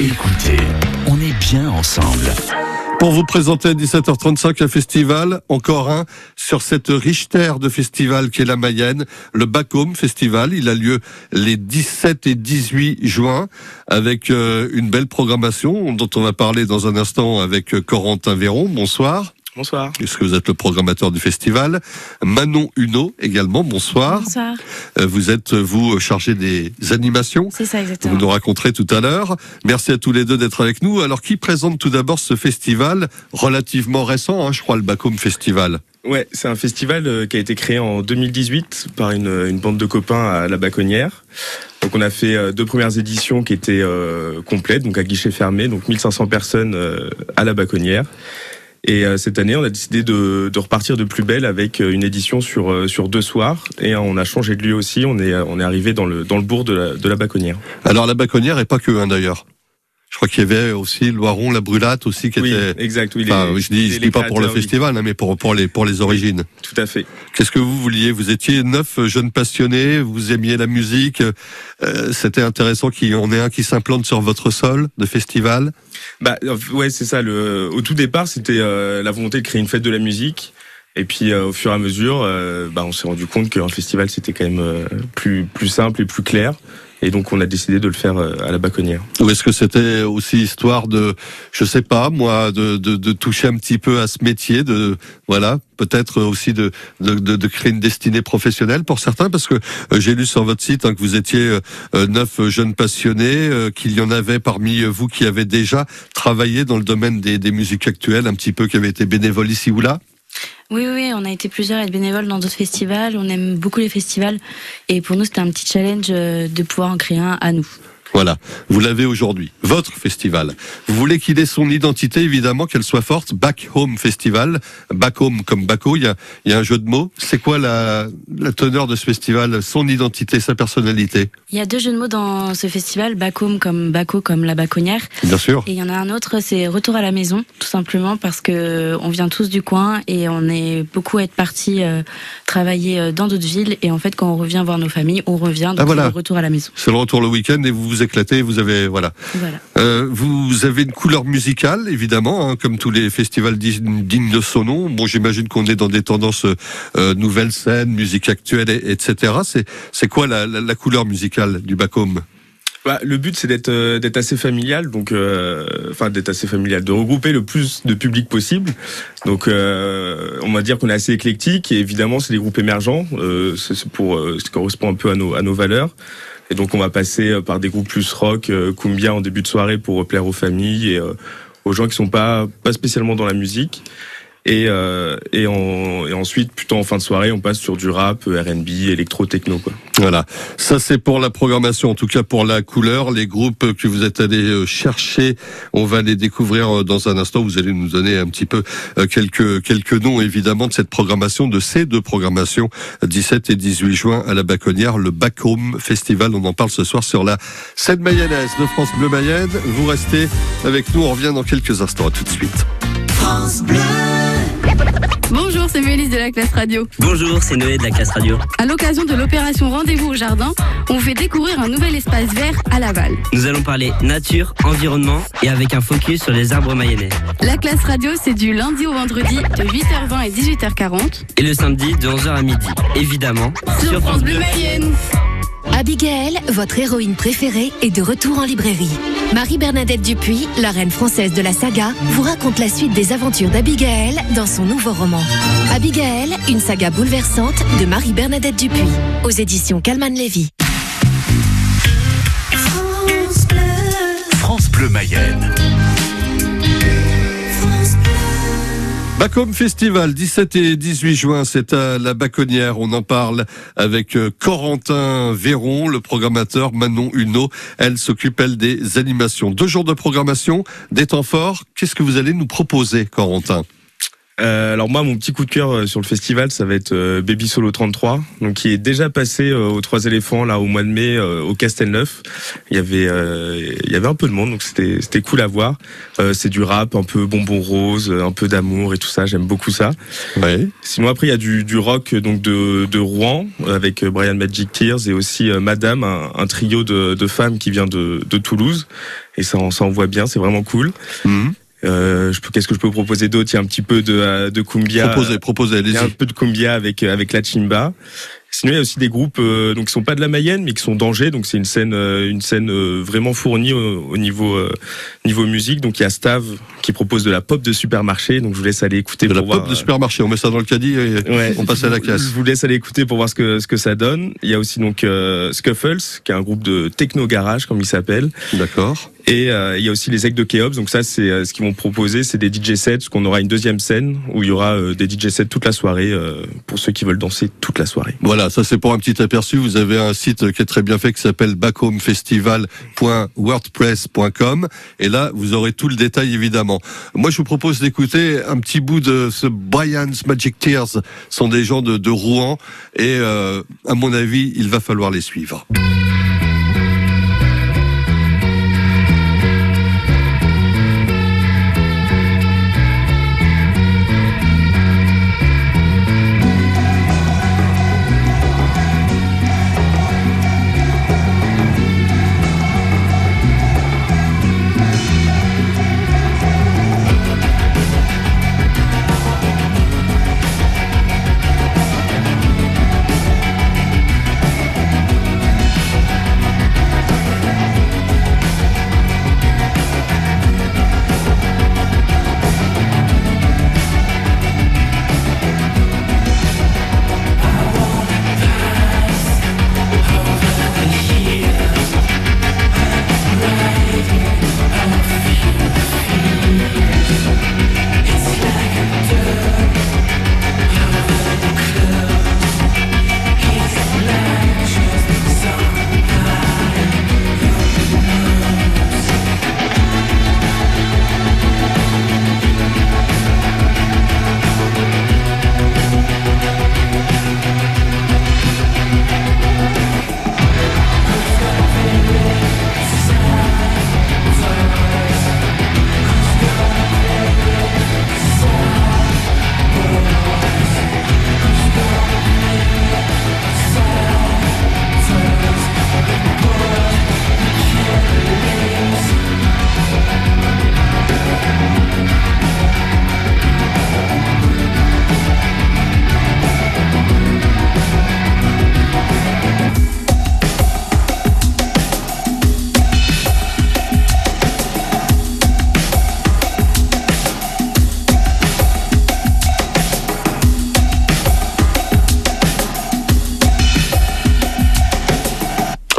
Écoutez, on est bien ensemble. Pour vous présenter à 17h35 un festival, encore un, sur cette riche terre de festival qu'est la Mayenne, le Bacom Festival. Il a lieu les 17 et 18 juin avec euh, une belle programmation dont on va parler dans un instant avec euh, Corentin Véron. Bonsoir. Bonsoir. Puisque vous êtes le programmateur du festival. Manon Huneau également, bonsoir. Bonsoir. Euh, Vous êtes, vous, chargé des animations. C'est ça Vous exactement. nous raconterez tout à l'heure. Merci à tous les deux d'être avec nous. Alors, qui présente tout d'abord ce festival relativement récent, hein, je crois, le Bacom Festival? Ouais, c'est un festival euh, qui a été créé en 2018 par une, une bande de copains à la Baconnière. Donc on a fait euh, deux premières éditions qui étaient euh, complètes, donc à guichet fermé, donc 1500 personnes euh, à la Baconnière. Et euh, cette année, on a décidé de, repartir de plus belle avec euh, une édition sur, euh, sur deux soirs. Et on a changé de lieu aussi. On est, on est arrivé dans le, dans le bourg de la, de la Baconnière. Alors, la Baconnière et pas que, hein, d'ailleurs. Je crois qu'il y avait aussi Loiron, la Brulate aussi, qui Oui, était... exact. Oui, Enfin, les- je dis, je dis pas pour le oui. festival, hein, mais pour, pour, les, pour les origines. Tout à fait. Qu'est-ce que vous vouliez? Vous étiez neuf jeunes passionnés, vous aimiez la musique. euh, C'était intéressant en ait un qui s'implante sur votre sol de festival? Bah euh, ouais, c'est ça. Le, au tout départ, c'était euh, la volonté de créer une fête de la musique. Et puis euh, au fur et à mesure, euh, bah, on s'est rendu compte qu'un festival c'était quand même euh, plus plus simple et plus clair. Et donc on a décidé de le faire euh, à la Baconnière. Ou est-ce que c'était aussi histoire de, je sais pas, moi, de, de, de toucher un petit peu à ce métier, de voilà, peut-être aussi de, de, de, créer une destinée professionnelle pour certains, parce que euh, j'ai lu sur votre site hein, que vous étiez euh, neuf jeunes passionnés, qu'il y en avait parmi vous qui avaient déjà travaillé dans le domaine des, des musiques actuelles, un petit peu qui avaient été bénévoles ici ou là. Oui, oui, on a été plusieurs à être bénévoles dans d'autres festivals. On aime beaucoup les festivals. Et pour nous, c'était un petit challenge euh, de pouvoir en créer un à nous. Voilà, vous l'avez aujourd'hui, votre festival. Vous voulez qu'il ait son identité, évidemment, qu'elle soit forte. Back Home Festival, Back Home comme Baco, il y a, il y a un jeu de mots. C'est quoi la, la teneur de ce festival, son identité, sa personnalité? Il y a deux jeux de mots dans ce festival, Bacom comme Baco comme la Baconnière. Bien sûr. Et il y en a un autre, c'est Retour à la maison, tout simplement parce que euh, on vient tous du coin et on est beaucoup à être partis euh, travailler euh, dans d'autres villes. Et en fait, quand on revient voir nos familles, on revient donc Ah, voilà. le retour à la maison. C'est le retour le week-end et vous vous vous avez, voilà. Voilà. Euh, vous avez une couleur musicale, évidemment, hein, comme tous les festivals dignes de son nom. Bon, j'imagine qu'on est dans des tendances euh, nouvelles scènes, musique actuelle, et- etc. C'est, c'est quoi la, la, la couleur musicale du Back Home Bah, le but c'est d'être euh, assez familial, donc euh, enfin d'être assez familial, de regrouper le plus de public possible. Donc euh, on va dire qu'on est assez éclectique et évidemment c'est des groupes émergents. Euh, c'est pour ça correspond un peu à nos à nos valeurs. Et donc on va passer par des groupes plus rock, cumbia en début de soirée pour plaire aux familles et aux gens qui sont pas pas spécialement dans la musique. Et, euh, et, en- et ensuite, plutôt en fin de soirée, on passe sur du rap, R&B, électro, techno, quoi. Voilà, ça c'est pour la programmation, en tout cas pour la couleur, les groupes que vous êtes allés euh, chercher, on va les découvrir euh, dans un instant, vous allez nous donner un petit peu euh, quelques quelques noms évidemment de cette programmation, de ces deux programmations, 17 et 18 juin à la Baconnière, le Back Festival, on en parle ce soir sur la scène mayonnaise de France Bleu Mayenne, vous restez avec nous, on revient dans quelques instants, à tout de suite. Bonjour, c'est Mélisse de la classe radio. Bonjour, c'est Noé de la classe radio. À l'occasion de l'opération Rendez-vous au jardin, on vous fait découvrir un nouvel espace vert à Laval. Nous allons parler nature, environnement et avec un focus sur les arbres mayennais. La classe radio, c'est du lundi au vendredi de 8h20 et 18h40 Et le samedi de 11h à midi, évidemment, sur France Bleu Mayenne. Abigail, votre héroïne préférée, est de retour en librairie. Marie-Bernadette Dupuis, la reine française de la saga, vous raconte la suite des aventures d'Abigail dans son nouveau roman. Abigail, une saga bouleversante de Marie-Bernadette Dupuis, aux éditions Calman Lévy. France Bleu Mayenne. Back Home Festival, 17 et 18 juin, c'est à la Baconnière. On en parle avec euh, Corentin Véron, le programmateur, Manon Huneau. Elle s'occupe, elle, des animations. Deux jours de programmation, des temps forts. Qu'est-ce que vous allez nous proposer, Corentin? Euh, alors moi, mon petit coup de cœur euh, sur le festival, ça va être euh, Baby Solo 33, donc qui est déjà passé euh, aux Trois éléphants là au mois de mai euh, au Castelneuf. Il y avait euh, il y avait un peu de monde, donc c'était c'était cool à voir. Euh, c'est du rap, un peu bonbon rose, un peu d'amour et tout ça. J'aime beaucoup ça. Ouais. Sinon après il y a du, du rock donc de, de Rouen avec Brian Magic Tears et aussi euh, Madame, un, un trio de, de femmes qui vient de, de Toulouse. Et ça, on- ça envoie bien, c'est vraiment cool. Mhm. Euh, je peux, qu'est-ce que je peux proposer d'autre? Il y a un petit peu de, euh, de cumbia. Proposez, proposez, Il y a un allez-y. peu de cumbia avec euh, avec la chimba. Sinon, il y a aussi des groupes euh, donc qui sont pas de la Mayenne, mais qui sont d'Angers. Donc c'est une scène euh, une scène euh, vraiment fournie au, au niveau euh, niveau musique. Donc il y a Stav qui propose de la pop de supermarché. Donc je vous laisse aller écouter De la pop de supermarché, on met ça dans le caddie et Ouais. on passe à la casse. Je vous laisse aller écouter pour voir ce que ce que ça donne. Il y a aussi donc euh, Scuffles, qui est un groupe de techno garage comme il s'appelle, D'accord. Et euh, il y a aussi les Ecs de Keops. Donc ça, c'est euh, ce qu'ils vont proposer, c'est des DJ sets. Qu'on aura une deuxième scène où il y aura euh, des DJ sets toute la soirée euh, pour ceux qui veulent danser toute la soirée. Voilà, ça c'est pour un petit aperçu. Vous avez un site qui est très bien fait qui s'appelle backhomefestival.wordpress.com et là vous aurez tout le détail évidemment. Moi je vous propose d'écouter un petit bout de ce Brian's Magic Tears. Ce sont des gens de, de Rouen et euh, à mon avis il va falloir les suivre.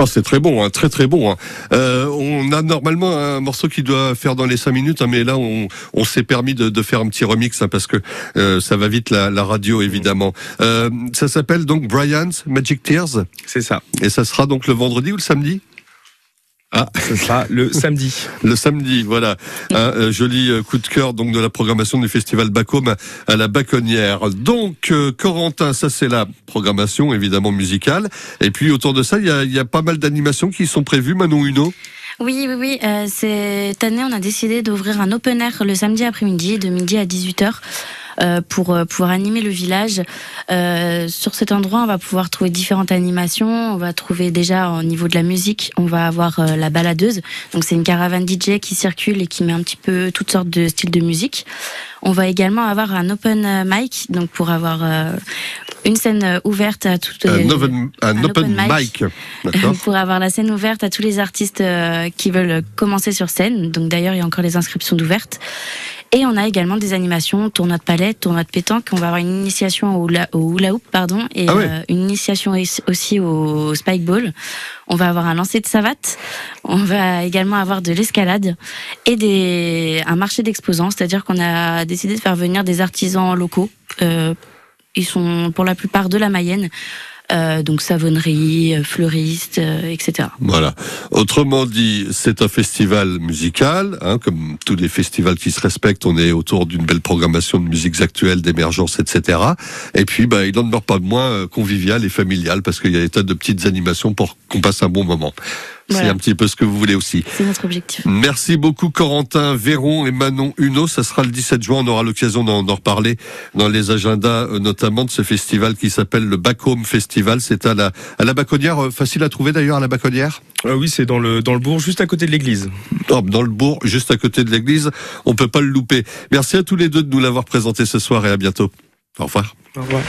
Oh, c'est très bon, hein, très très bon. hein. Euh, on a normalement un morceau qui doit faire dans les cinq minutes, hein, mais là on, on s'est permis de, de faire un petit remix hein, parce que euh, ça va vite la, la radio évidemment. Euh, ça s'appelle donc Brian's Magic Tears C'est ça. et ça sera donc le vendredi ou le samedi? Ah, Ce sera le samedi. le samedi, voilà. Un euh, joli euh, coup de cœur donc de la programmation du festival Bacôme à la Baconnière. Donc, euh, Corentin, ça c'est la programmation évidemment musicale. Et puis autour de ça, il y a, il y a pas mal d'animations qui sont prévues, Manon Huno. Oui, oui, oui. euh, cette année, on a décidé d'ouvrir un open air le samedi après-midi, de midi à 18h. Euh, pour euh, pouvoir animer le village. Euh, sur cet endroit, on va pouvoir trouver différentes animations. On va trouver déjà au niveau de la musique, on va avoir la baladeuse. Donc c'est une caravane DJ qui circule et qui met un petit peu toutes sortes de styles de musique. On va également avoir un open mic, donc pour avoir une scène ouverte à toutes Un, les open, un un open open mic. D'accord. pour avoir la scène ouverte à tous les artistes qui veulent commencer sur scène. Donc d'ailleurs, il y a encore les inscriptions d'ouvertes. Et on a également des animations, tournoi de palette, tournoi de pétanque. On va avoir une initiation au hula, au hula hoop, pardon, et Ah ouais. euh, une initiation aussi au spike ball. On va avoir un lancer de savate. On va également avoir de l'escalade et des, un marché d'exposants. C'est-à-dire qu'on a décidé de faire venir des artisans locaux. Euh, ils sont pour la plupart de la Mayenne. Euh, donc savonnerie, euh, fleuriste, euh, etc. Voilà. Autrement dit, c'est un festival musical, hein, comme tous les festivals qui se respectent. On est autour d'une belle programmation de musiques actuelles, d'émergence, etc. Et puis, bah, il n'en demeure pas moins euh, convivial et familial parce qu'il y a des tas de petites animations pour qu'on passe un bon moment. C'est Voilà. un petit peu ce que vous voulez aussi. C'est notre objectif. Merci beaucoup Corentin, Véron et Manon Huno. Ça sera le 17 juin. On aura l'occasion d'en d'en reparler dans les agendas, euh, notamment de ce festival qui s'appelle le Back Home Festival. C'est à la, à la Baconnière. Euh, Facile à trouver d'ailleurs à la Baconnière. Ah oui, c'est dans le dans le bourg, juste à côté de l'église. Oh, Dans le bourg, juste à côté de l'église. On peut pas le louper. Merci à tous les deux de nous l'avoir présenté ce soir et à bientôt. Au revoir. Au revoir.